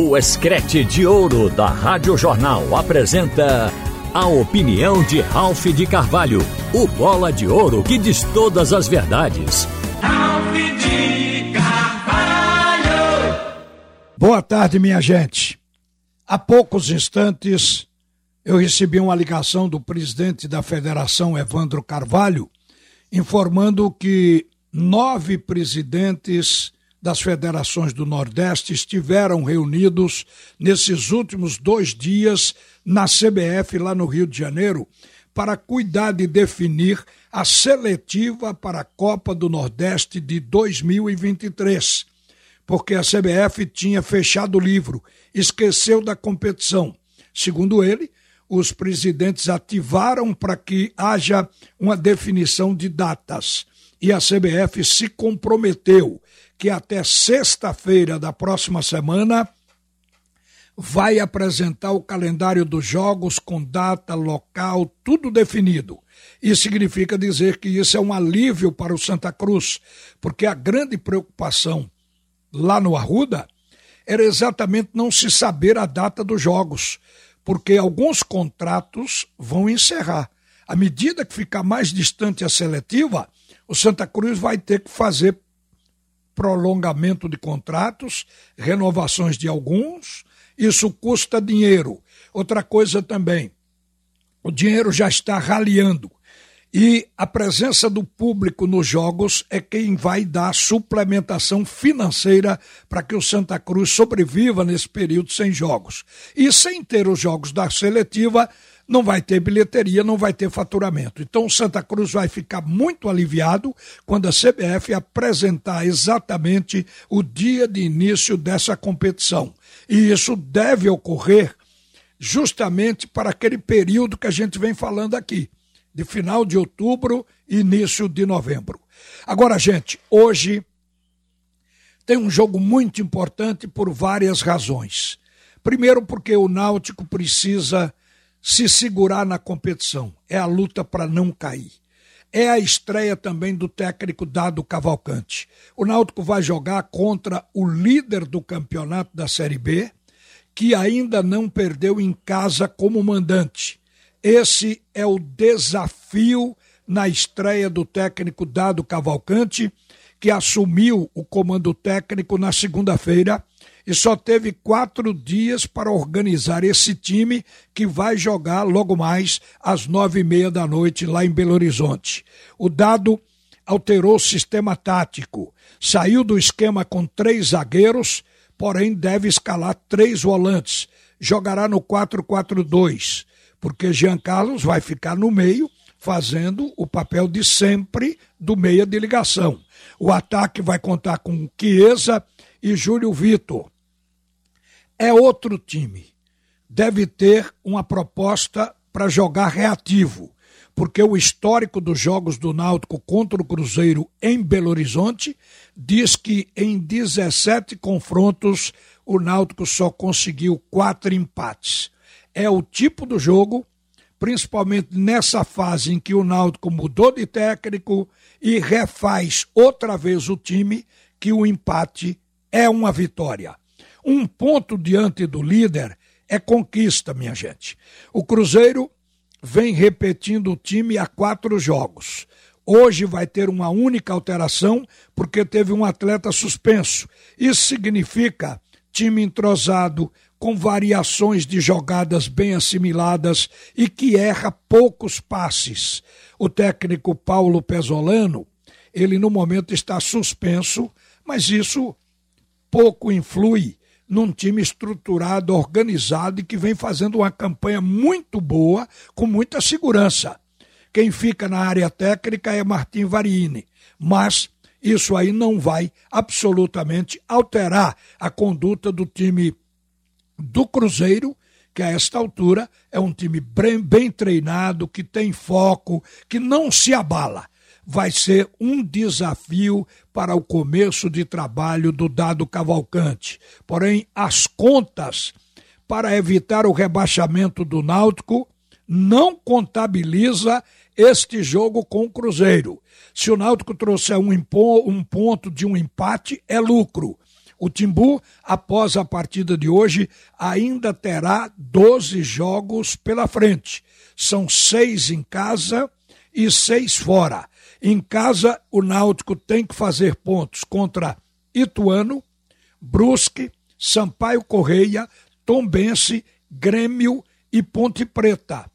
O Escrete de Ouro da Rádio Jornal apresenta a opinião de Ralph de Carvalho, o bola de ouro que diz todas as verdades. Ralph de Carvalho! Boa tarde, minha gente. Há poucos instantes eu recebi uma ligação do presidente da federação, Evandro Carvalho, informando que nove presidentes das federações do Nordeste estiveram reunidos nesses últimos dois dias na CBF, lá no Rio de Janeiro, para cuidar de definir a seletiva para a Copa do Nordeste de 2023. Porque a CBF tinha fechado o livro, esqueceu da competição. Segundo ele, os presidentes ativaram para que haja uma definição de datas. E a CBF se comprometeu que até sexta-feira da próxima semana vai apresentar o calendário dos jogos com data, local, tudo definido. Isso significa dizer que isso é um alívio para o Santa Cruz, porque a grande preocupação lá no Arruda era exatamente não se saber a data dos jogos, porque alguns contratos vão encerrar. À medida que ficar mais distante a seletiva, o Santa Cruz vai ter que fazer prolongamento de contratos, renovações de alguns, isso custa dinheiro. Outra coisa também, o dinheiro já está raliando. E a presença do público nos jogos é quem vai dar suplementação financeira para que o Santa Cruz sobreviva nesse período sem jogos. E sem ter os jogos da seletiva, não vai ter bilheteria, não vai ter faturamento. Então o Santa Cruz vai ficar muito aliviado quando a CBF apresentar exatamente o dia de início dessa competição. E isso deve ocorrer justamente para aquele período que a gente vem falando aqui, de final de outubro e início de novembro. Agora, gente, hoje tem um jogo muito importante por várias razões. Primeiro, porque o Náutico precisa se segurar na competição. É a luta para não cair. É a estreia também do técnico Dado Cavalcante. O Náutico vai jogar contra o líder do campeonato da Série B, que ainda não perdeu em casa como mandante. Esse é o desafio na estreia do técnico Dado Cavalcante, que assumiu o comando técnico na segunda-feira e só teve quatro dias para organizar esse time que vai jogar logo mais às nove e meia da noite lá em Belo Horizonte. O dado alterou o sistema tático, saiu do esquema com três zagueiros, porém deve escalar três volantes. Jogará no 4-4-2, porque Jean Carlos vai ficar no meio, fazendo o papel de sempre do meia de ligação. O ataque vai contar com Chiesa e Júlio Vitor é outro time. Deve ter uma proposta para jogar reativo, porque o histórico dos jogos do Náutico contra o Cruzeiro em Belo Horizonte diz que em 17 confrontos o Náutico só conseguiu quatro empates. É o tipo do jogo, principalmente nessa fase em que o Náutico mudou de técnico e refaz outra vez o time, que o empate é uma vitória. Um ponto diante do líder é conquista, minha gente. O Cruzeiro vem repetindo o time há quatro jogos. Hoje vai ter uma única alteração porque teve um atleta suspenso. Isso significa time entrosado, com variações de jogadas bem assimiladas e que erra poucos passes. O técnico Paulo Pesolano, ele no momento está suspenso, mas isso pouco influi num time estruturado, organizado e que vem fazendo uma campanha muito boa, com muita segurança. Quem fica na área técnica é Martim Varini, mas isso aí não vai absolutamente alterar a conduta do time do Cruzeiro, que a esta altura é um time bem, bem treinado, que tem foco, que não se abala vai ser um desafio para o começo de trabalho do dado Cavalcante. Porém, as contas para evitar o rebaixamento do Náutico não contabiliza este jogo com o Cruzeiro. Se o Náutico trouxer um, um ponto de um empate, é lucro. O Timbu, após a partida de hoje, ainda terá 12 jogos pela frente. São seis em casa e seis fora. Em casa, o Náutico tem que fazer pontos contra Ituano, Brusque, Sampaio Correia, Tombense, Grêmio e Ponte Preta.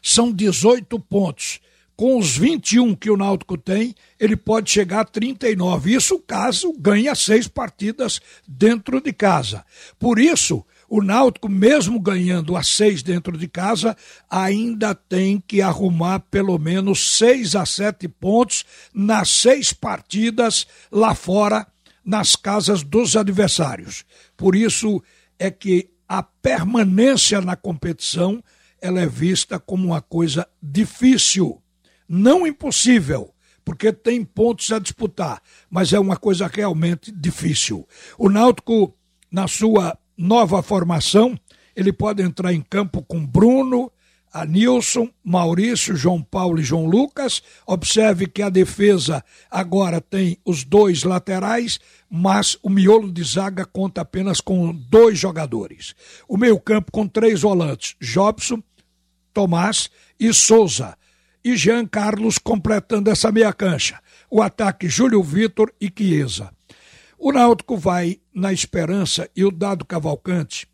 São 18 pontos. Com os 21 que o Náutico tem, ele pode chegar a 39. Isso caso ganha seis partidas dentro de casa. Por isso, o Náutico, mesmo ganhando as seis dentro de casa, ainda tem que arrumar pelo menos seis a sete pontos nas seis partidas lá fora, nas casas dos adversários. Por isso é que a permanência na competição ela é vista como uma coisa difícil não impossível, porque tem pontos a disputar, mas é uma coisa realmente difícil. O Náutico, na sua nova formação, ele pode entrar em campo com Bruno, Anilson, Maurício, João Paulo e João Lucas. Observe que a defesa agora tem os dois laterais, mas o miolo de zaga conta apenas com dois jogadores. O meio-campo com três volantes: Jobson, Tomás e Souza e Jean Carlos completando essa meia cancha. O ataque Júlio Vitor e Chiesa. O Náutico vai na esperança e o Dado Cavalcante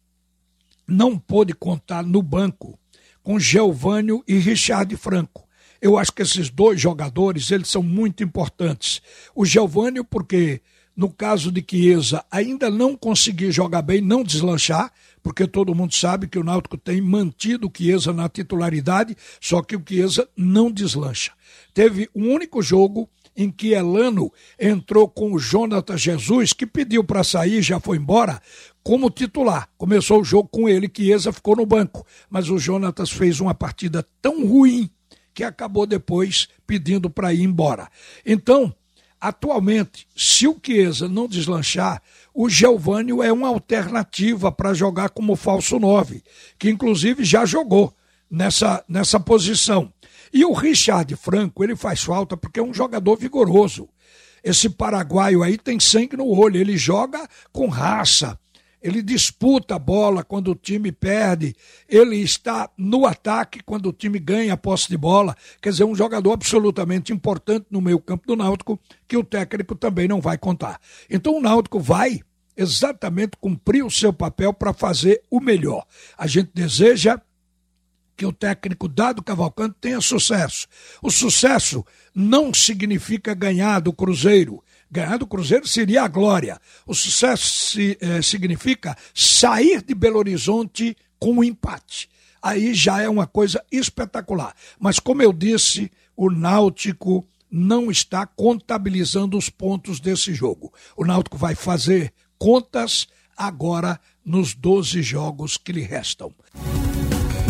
não pôde contar no banco com Geovânio e Richard Franco. Eu acho que esses dois jogadores, eles são muito importantes. O Geovânio porque no caso de Chiesa ainda não conseguir jogar bem, não deslanchar, porque todo mundo sabe que o Náutico tem mantido o Chiesa na titularidade, só que o Chiesa não deslancha. Teve um único jogo em que Elano entrou com o Jonatas Jesus, que pediu para sair, já foi embora, como titular. Começou o jogo com ele, Chiesa ficou no banco, mas o Jonatas fez uma partida tão ruim que acabou depois pedindo para ir embora. Então, atualmente, se o Chiesa não deslanchar, o Gelvânio é uma alternativa para jogar como falso 9, que inclusive já jogou nessa, nessa posição. E o Richard Franco, ele faz falta porque é um jogador vigoroso. Esse paraguaio aí tem sangue no olho, ele joga com raça, ele disputa a bola quando o time perde, ele está no ataque quando o time ganha a posse de bola. Quer dizer, um jogador absolutamente importante no meio-campo do Náutico, que o técnico também não vai contar. Então o Náutico vai exatamente cumprir o seu papel para fazer o melhor. A gente deseja que o técnico Dado Cavalcante tenha sucesso. O sucesso não significa ganhar do Cruzeiro, Ganhar do Cruzeiro seria a glória. O sucesso se, eh, significa sair de Belo Horizonte com um empate. Aí já é uma coisa espetacular. Mas, como eu disse, o Náutico não está contabilizando os pontos desse jogo. O Náutico vai fazer contas agora nos 12 jogos que lhe restam.